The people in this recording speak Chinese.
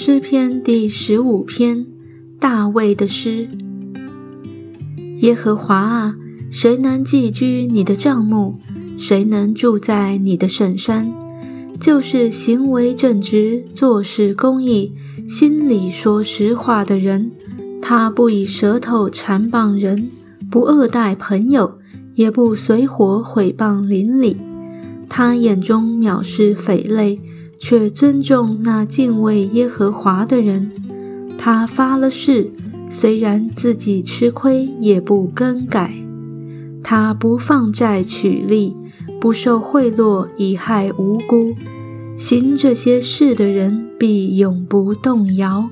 诗篇第十五篇，大卫的诗。耶和华啊，谁能寄居你的帐幕？谁能住在你的圣山？就是行为正直、做事公义、心里说实话的人。他不以舌头缠谤人，不恶待朋友，也不随伙毁谤邻里。他眼中藐视匪类。却尊重那敬畏耶和华的人。他发了誓，虽然自己吃亏，也不更改。他不放债取利，不受贿赂以害无辜。行这些事的人必永不动摇。